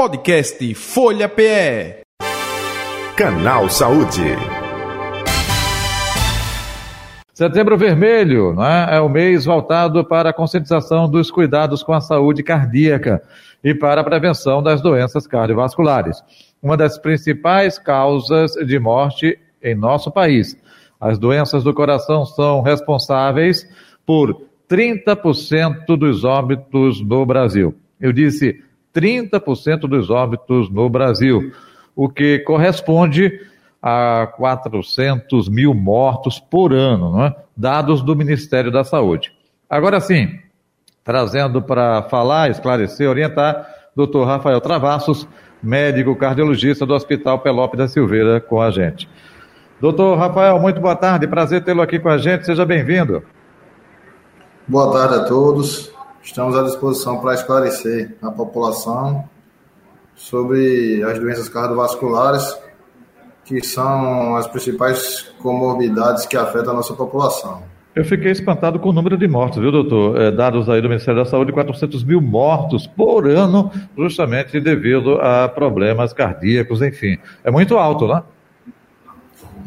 Podcast Folha PE. Canal Saúde. Setembro Vermelho é? é o mês voltado para a conscientização dos cuidados com a saúde cardíaca e para a prevenção das doenças cardiovasculares. Uma das principais causas de morte em nosso país. As doenças do coração são responsáveis por 30% dos óbitos no Brasil. Eu disse 30% dos óbitos no Brasil, o que corresponde a 400 mil mortos por ano, é? dados do Ministério da Saúde. Agora sim, trazendo para falar, esclarecer, orientar, Dr. Rafael Travassos, médico cardiologista do Hospital Pelope da Silveira, com a gente. Doutor Rafael, muito boa tarde, prazer tê-lo aqui com a gente, seja bem-vindo. Boa tarde a todos. Estamos à disposição para esclarecer a população sobre as doenças cardiovasculares, que são as principais comorbidades que afetam a nossa população. Eu fiquei espantado com o número de mortos, viu, doutor? É, dados aí do Ministério da Saúde, 400 mil mortos por ano, justamente devido a problemas cardíacos, enfim. É muito alto, né?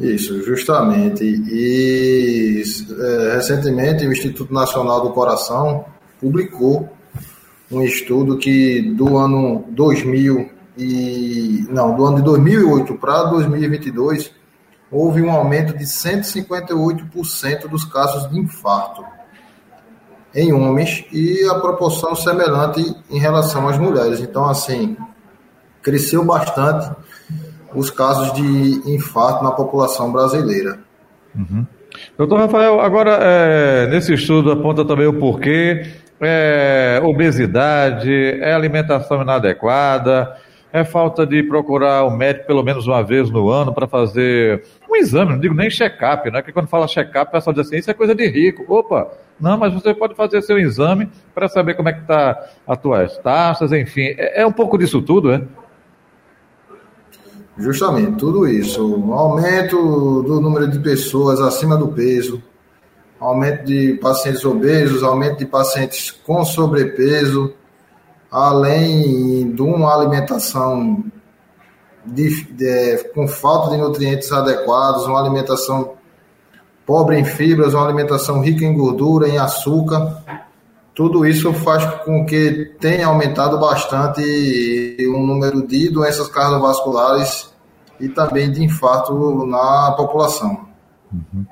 Isso, justamente. E é, recentemente o Instituto Nacional do Coração publicou um estudo que do ano 2000 e não, do ano de 2008 para 2022 houve um aumento de 158% dos casos de infarto em homens e a proporção semelhante em relação às mulheres. Então, assim, cresceu bastante os casos de infarto na população brasileira. Uhum. Doutor Rafael, agora é, nesse estudo aponta também o porquê é obesidade, é alimentação inadequada, é falta de procurar o médico pelo menos uma vez no ano para fazer um exame, não digo nem check-up, né? Que quando fala check-up, o pessoal diz assim, isso é coisa de rico. Opa, não, mas você pode fazer seu exame para saber como é que está as tuas taxas, enfim. É, é, um pouco disso tudo, é? Justamente, tudo isso. Um aumento do número de pessoas acima do peso, aumento de pacientes obesos, aumento de pacientes com sobrepeso, além de uma alimentação de, de, com falta de nutrientes adequados, uma alimentação pobre em fibras, uma alimentação rica em gordura, em açúcar. Tudo isso faz com que tenha aumentado bastante o número de doenças cardiovasculares e também de infarto na população. Uhum.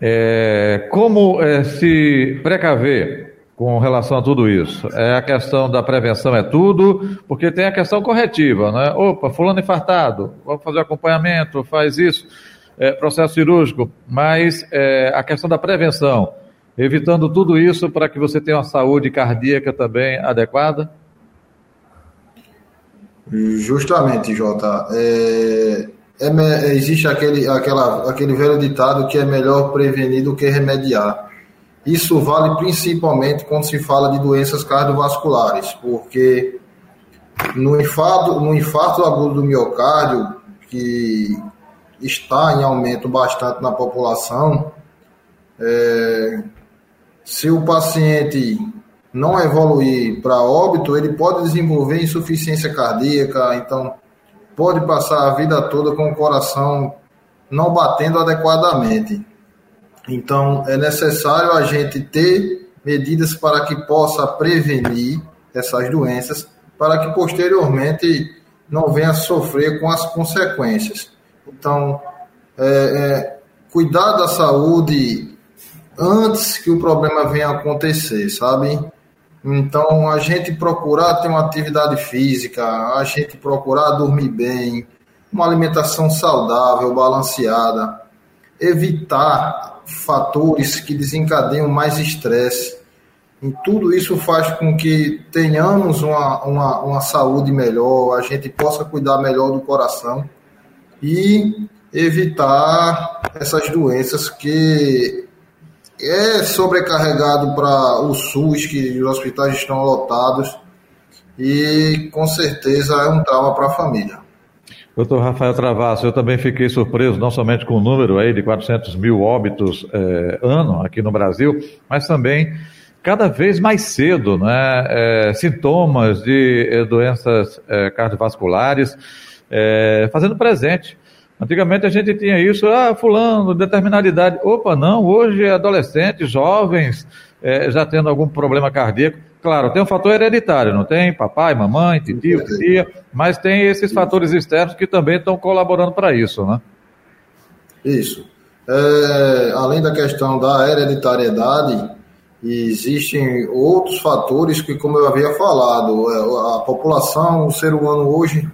É, como é, se precaver com relação a tudo isso? É a questão da prevenção é tudo, porque tem a questão corretiva, né? Opa, fulano infartado, vamos fazer acompanhamento, faz isso, é, processo cirúrgico, mas é, a questão da prevenção, evitando tudo isso para que você tenha uma saúde cardíaca também adequada? Justamente, Jota. É, é, existe aquele, aquela, aquele velho ditado que é melhor prevenir do que remediar. Isso vale principalmente quando se fala de doenças cardiovasculares, porque no infarto, no infarto agudo do miocárdio, que está em aumento bastante na população, é, se o paciente não evoluir para óbito, ele pode desenvolver insuficiência cardíaca, então pode passar a vida toda com o coração não batendo adequadamente. Então, é necessário a gente ter medidas para que possa prevenir essas doenças, para que posteriormente não venha sofrer com as consequências. Então, é, é, cuidar da saúde antes que o problema venha acontecer, sabe? Então, a gente procurar ter uma atividade física, a gente procurar dormir bem, uma alimentação saudável, balanceada, evitar fatores que desencadeiam mais estresse. E tudo isso faz com que tenhamos uma, uma, uma saúde melhor, a gente possa cuidar melhor do coração e evitar essas doenças que é sobrecarregado para o SUS, que os hospitais estão lotados, e com certeza é um trauma para a família. Doutor Rafael Travasso, eu também fiquei surpreso, não somente com o número aí de 400 mil óbitos é, ano aqui no Brasil, mas também cada vez mais cedo, né? É, sintomas de é, doenças é, cardiovasculares fazendo presente. Antigamente a gente tinha isso, ah, fulano, determinada idade. Opa, não, hoje adolescentes, jovens, é, já tendo algum problema cardíaco. Claro, tem um fator hereditário, não tem? Papai, mamãe, tio, tia, mas tem esses fatores externos que também estão colaborando para isso, né? Isso. É, além da questão da hereditariedade, existem outros fatores que, como eu havia falado, é, a população, o ser humano hoje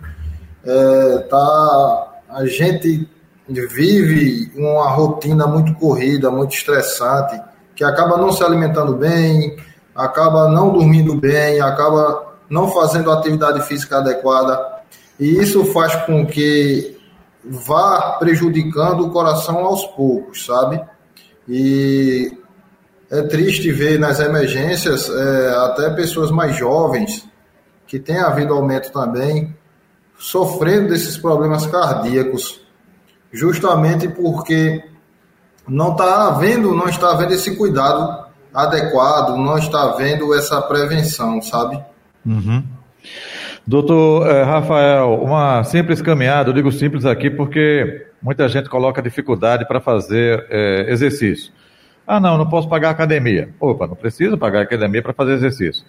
é, tá a gente vive uma rotina muito corrida, muito estressante, que acaba não se alimentando bem, acaba não dormindo bem, acaba não fazendo atividade física adequada, e isso faz com que vá prejudicando o coração aos poucos, sabe? E é triste ver nas emergências é, até pessoas mais jovens, que tem havido aumento também, sofrendo desses problemas cardíacos, justamente porque não está havendo, não está havendo esse cuidado adequado, não está havendo essa prevenção, sabe? Uhum. Doutor eh, Rafael, uma simples caminhada, eu digo simples aqui porque muita gente coloca dificuldade para fazer eh, exercício. Ah, não, não posso pagar academia. Opa, não preciso pagar academia para fazer exercício.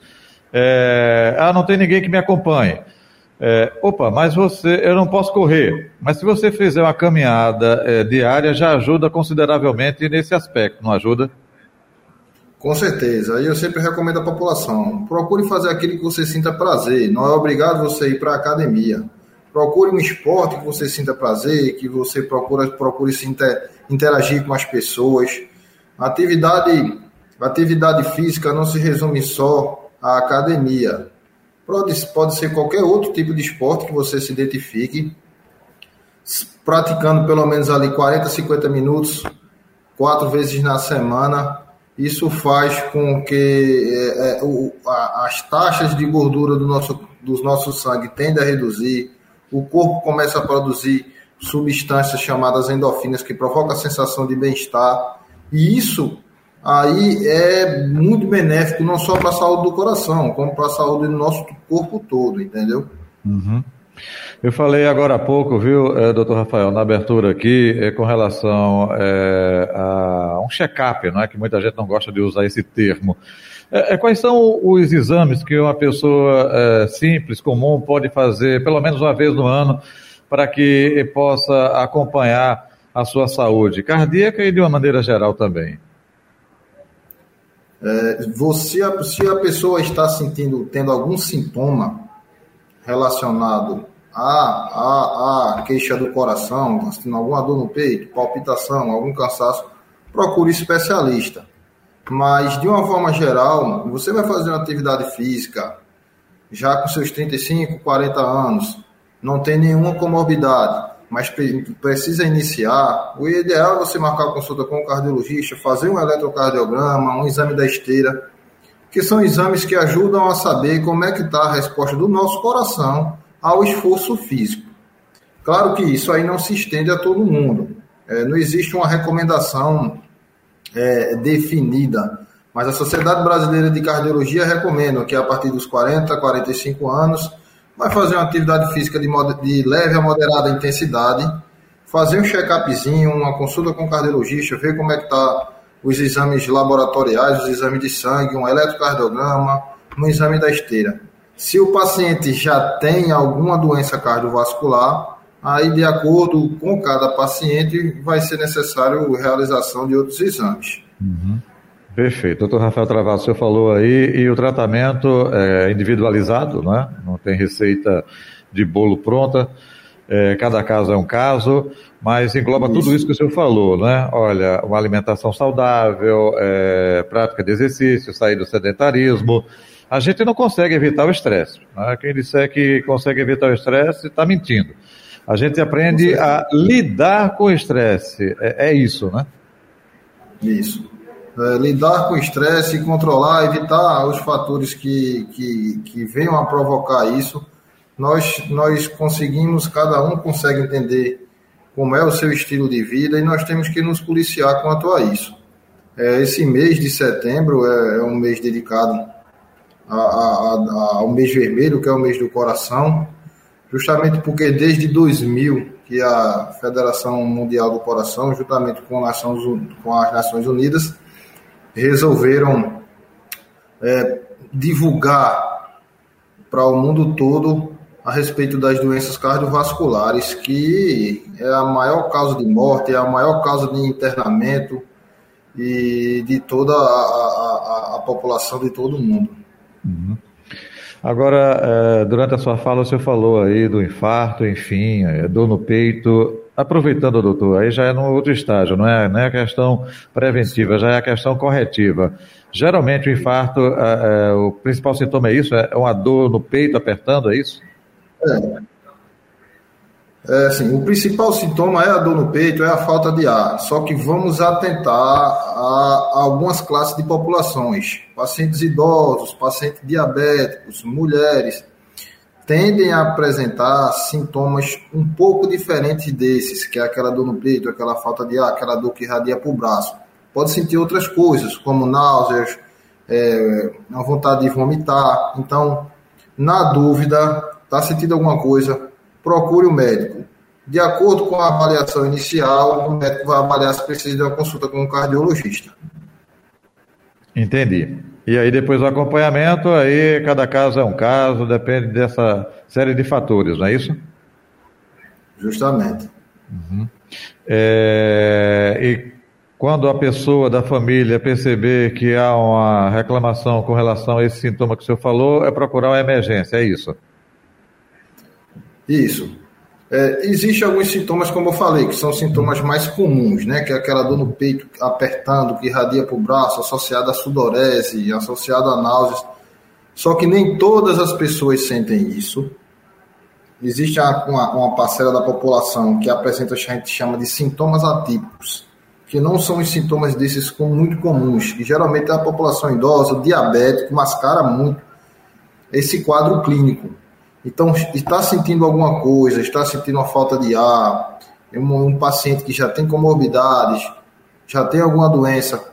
É, ah, não tem ninguém que me acompanhe. É, opa, mas você, eu não posso correr. Mas se você fizer uma caminhada é, diária, já ajuda consideravelmente nesse aspecto, não ajuda? Com certeza. E eu sempre recomendo à população: procure fazer aquilo que você sinta prazer. Não é obrigado você ir para a academia. Procure um esporte que você sinta prazer, que você procura, procure se inter, interagir com as pessoas. atividade, atividade física não se resume só à academia Pode, pode ser qualquer outro tipo de esporte que você se identifique, praticando pelo menos ali 40, 50 minutos, quatro vezes na semana. Isso faz com que é, é, o, a, as taxas de gordura do nosso, do nosso sangue tendem a reduzir, o corpo começa a produzir substâncias chamadas endorfinas que provocam a sensação de bem-estar. E isso aí é muito benéfico não só para a saúde do coração, como para a saúde do nosso corpo todo, entendeu? Uhum. Eu falei agora há pouco, viu, é, doutor Rafael, na abertura aqui, é, com relação é, a um check-up, não é que muita gente não gosta de usar esse termo. É, quais são os exames que uma pessoa simples, comum, pode fazer pelo menos uma vez no ano para que possa acompanhar a sua saúde cardíaca e de uma maneira geral também? É, você, se a pessoa está sentindo, tendo algum sintoma relacionado à, à, à queixa do coração, está sentindo alguma dor no peito, palpitação, algum cansaço, procure especialista. Mas, de uma forma geral, você vai fazer uma atividade física já com seus 35, 40 anos, não tem nenhuma comorbidade, mas precisa iniciar, o ideal é você marcar a consulta com o cardiologista, fazer um eletrocardiograma, um exame da esteira, que são exames que ajudam a saber como é que está a resposta do nosso coração ao esforço físico. Claro que isso aí não se estende a todo mundo. É, não existe uma recomendação é, definida, mas a Sociedade Brasileira de Cardiologia recomenda que a partir dos 40, 45 anos vai fazer uma atividade física de, de leve a moderada intensidade, fazer um check-upzinho, uma consulta com o cardiologista, ver como é que está os exames laboratoriais, os exames de sangue, um eletrocardiograma, um exame da esteira. Se o paciente já tem alguma doença cardiovascular, aí de acordo com cada paciente vai ser necessário a realização de outros exames. Uhum. Perfeito. Doutor Rafael Travasso, o senhor falou aí, e o tratamento é individualizado, né? não tem receita de bolo pronta, é, cada caso é um caso, mas engloba isso. tudo isso que o senhor falou, né? Olha, uma alimentação saudável, é, prática de exercício, sair do sedentarismo. A gente não consegue evitar o estresse. Né? Quem disser que consegue evitar o estresse está mentindo. A gente aprende a lidar com o estresse. É, é isso, né? Isso é, lidar com o estresse, controlar, evitar os fatores que, que, que venham a provocar isso, nós, nós conseguimos, cada um consegue entender como é o seu estilo de vida e nós temos que nos policiar quanto a isso. É, esse mês de setembro é, é um mês dedicado a, a, a, ao mês vermelho, que é o mês do coração, justamente porque desde 2000 que a Federação Mundial do Coração, juntamente com, Nações, com as Nações Unidas, resolveram é, divulgar para o mundo todo a respeito das doenças cardiovasculares, que é a maior causa de morte, é a maior causa de internamento e de toda a, a, a população de todo o mundo. Uhum. Agora, é, durante a sua fala, o senhor falou aí do infarto, enfim, é, dor no peito. Aproveitando, doutor, aí já é no outro estágio, não é, não é a questão preventiva, já é a questão corretiva. Geralmente o infarto, é, o principal sintoma é isso? É uma dor no peito apertando, é isso? É. É, assim, o principal sintoma é a dor no peito, é a falta de ar. Só que vamos atentar a, a algumas classes de populações. Pacientes idosos, pacientes diabéticos, mulheres, tendem a apresentar sintomas um pouco diferentes desses, que é aquela dor no peito, aquela falta de ar, aquela dor que irradia para o braço. Pode sentir outras coisas, como náuseas, é, a vontade de vomitar. Então, na dúvida, está sentindo alguma coisa, procure o médico. De acordo com a avaliação inicial, o médico vai avaliar se precisa de uma consulta com um cardiologista. Entendi. E aí depois o acompanhamento, aí cada caso é um caso, depende dessa série de fatores, não é isso? Justamente. Uhum. É, e quando a pessoa da família perceber que há uma reclamação com relação a esse sintoma que o senhor falou, é procurar uma emergência, é isso? Isso. É, Existem alguns sintomas, como eu falei, que são sintomas mais comuns, né? Que é aquela dor no peito apertando, que irradia para o braço, associada à sudorese, associada a náuseas. Só que nem todas as pessoas sentem isso. Existe uma, uma parcela da população que apresenta o que a gente chama de sintomas atípicos, que não são os sintomas desses muito comuns, que geralmente é a população idosa, diabético, mascara muito esse quadro clínico. Então, está sentindo alguma coisa, está sentindo uma falta de ar, um, um paciente que já tem comorbidades, já tem alguma doença,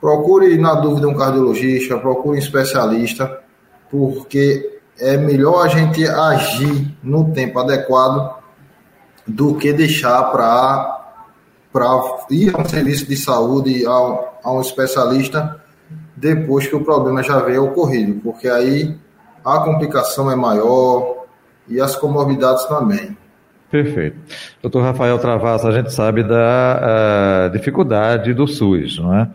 procure, na dúvida, um cardiologista, procure um especialista, porque é melhor a gente agir no tempo adequado do que deixar para ir a um serviço de saúde, a, a um especialista, depois que o problema já veio ocorrido, porque aí a complicação é maior e as comorbidades também. Perfeito. Doutor Rafael Travassa, a gente sabe da dificuldade do SUS, não é?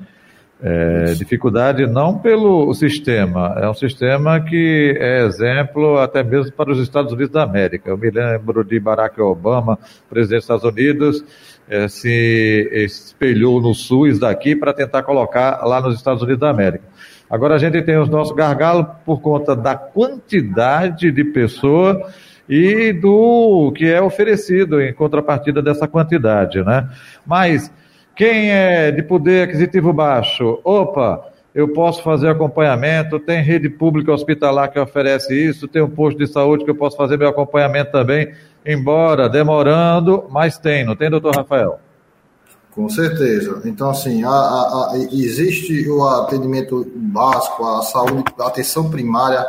É? dificuldade não pelo sistema, é um sistema que é exemplo até mesmo para os Estados Unidos da América. Eu me lembro de Barack Obama, presidente dos Estados Unidos, é, se espelhou no SUS daqui para tentar colocar lá nos Estados Unidos da América. Agora a gente tem os nossos gargalos por conta da quantidade de pessoas e do que é oferecido em contrapartida dessa quantidade, né? Mas quem é de poder aquisitivo baixo, opa, eu posso fazer acompanhamento, tem rede pública hospitalar que oferece isso, tem um posto de saúde que eu posso fazer meu acompanhamento também, embora demorando, mas tem, não tem, doutor Rafael? Com certeza. Então, assim, a, a, a, existe o atendimento básico, a saúde, a atenção primária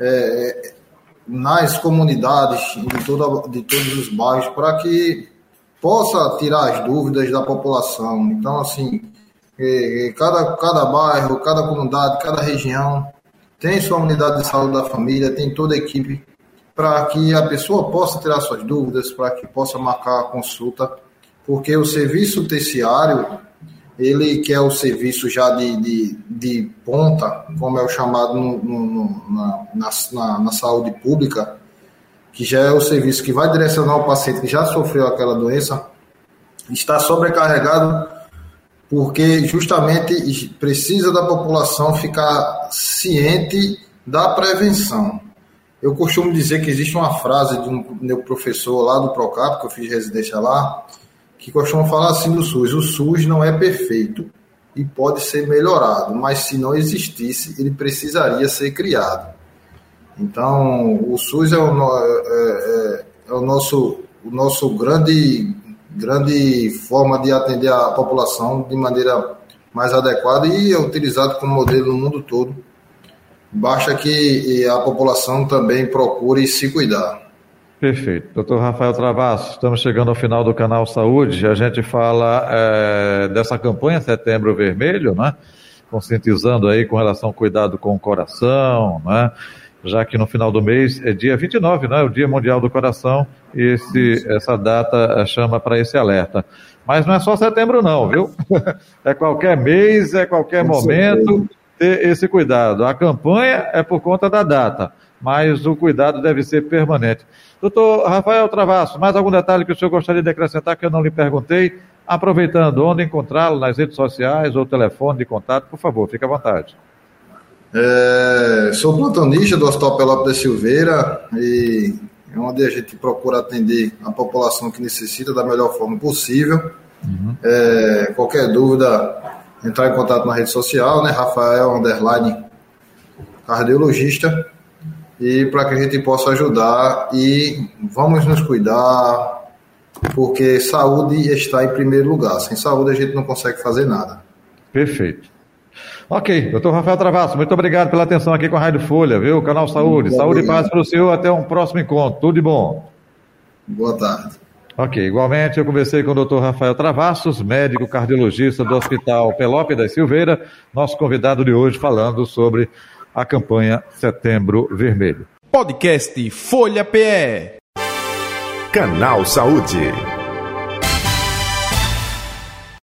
é, nas comunidades de, toda, de todos os bairros para que possa tirar as dúvidas da população. Então, assim, é, é, cada, cada bairro, cada comunidade, cada região tem sua unidade de saúde da família, tem toda a equipe para que a pessoa possa tirar suas dúvidas, para que possa marcar a consulta porque o serviço terciário, ele que é o serviço já de, de, de ponta, como é o chamado no, no, na, na, na, saúde pública, que já é o serviço que vai direcionar o paciente que já sofreu aquela doença, está sobrecarregado porque justamente precisa da população ficar ciente da prevenção. Eu costumo dizer que existe uma frase de um meu professor lá do Procap, que eu fiz residência lá, que costumam falar assim do SUS: o SUS não é perfeito e pode ser melhorado, mas se não existisse, ele precisaria ser criado. Então, o SUS é o, é, é, é o nosso, o nosso grande, grande forma de atender a população de maneira mais adequado e é utilizado como modelo no mundo todo. Basta que a população também procure se cuidar. Perfeito. Doutor Rafael Travasso, estamos chegando ao final do canal Saúde. A gente fala é, dessa campanha Setembro Vermelho, né? conscientizando aí com relação ao cuidado com o coração, né? Já que no final do mês é dia 29, né? o Dia Mundial do Coração, e esse, essa data chama para esse alerta. Mas não é só setembro não, viu? É qualquer mês, é qualquer momento ter esse cuidado. A campanha é por conta da data, mas o cuidado deve ser permanente. Doutor Rafael Travasso, mais algum detalhe que o senhor gostaria de acrescentar que eu não lhe perguntei? Aproveitando, onde encontrá-lo nas redes sociais ou telefone de contato, por favor, fique à vontade. É, sou plantonista do Hospital Pelópolis da Silveira e é onde a gente procura atender a população que necessita da melhor forma possível. Uhum. É, qualquer dúvida, entrar em contato na rede social, né? Rafael Underline Cardiologista e para que a gente possa ajudar e vamos nos cuidar, porque saúde está em primeiro lugar. Sem saúde a gente não consegue fazer nada. Perfeito. Ok, doutor Rafael Travasso, muito obrigado pela atenção aqui com a Rádio Folha, viu? Canal Saúde. Muito Saúde obrigado. e paz para o senhor. Até um próximo encontro. Tudo de bom. Boa tarde. Ok, igualmente eu conversei com o doutor Rafael Travassos, médico cardiologista do Hospital Pelope da Silveira, nosso convidado de hoje falando sobre a campanha Setembro Vermelho. Podcast Folha PE. Canal Saúde.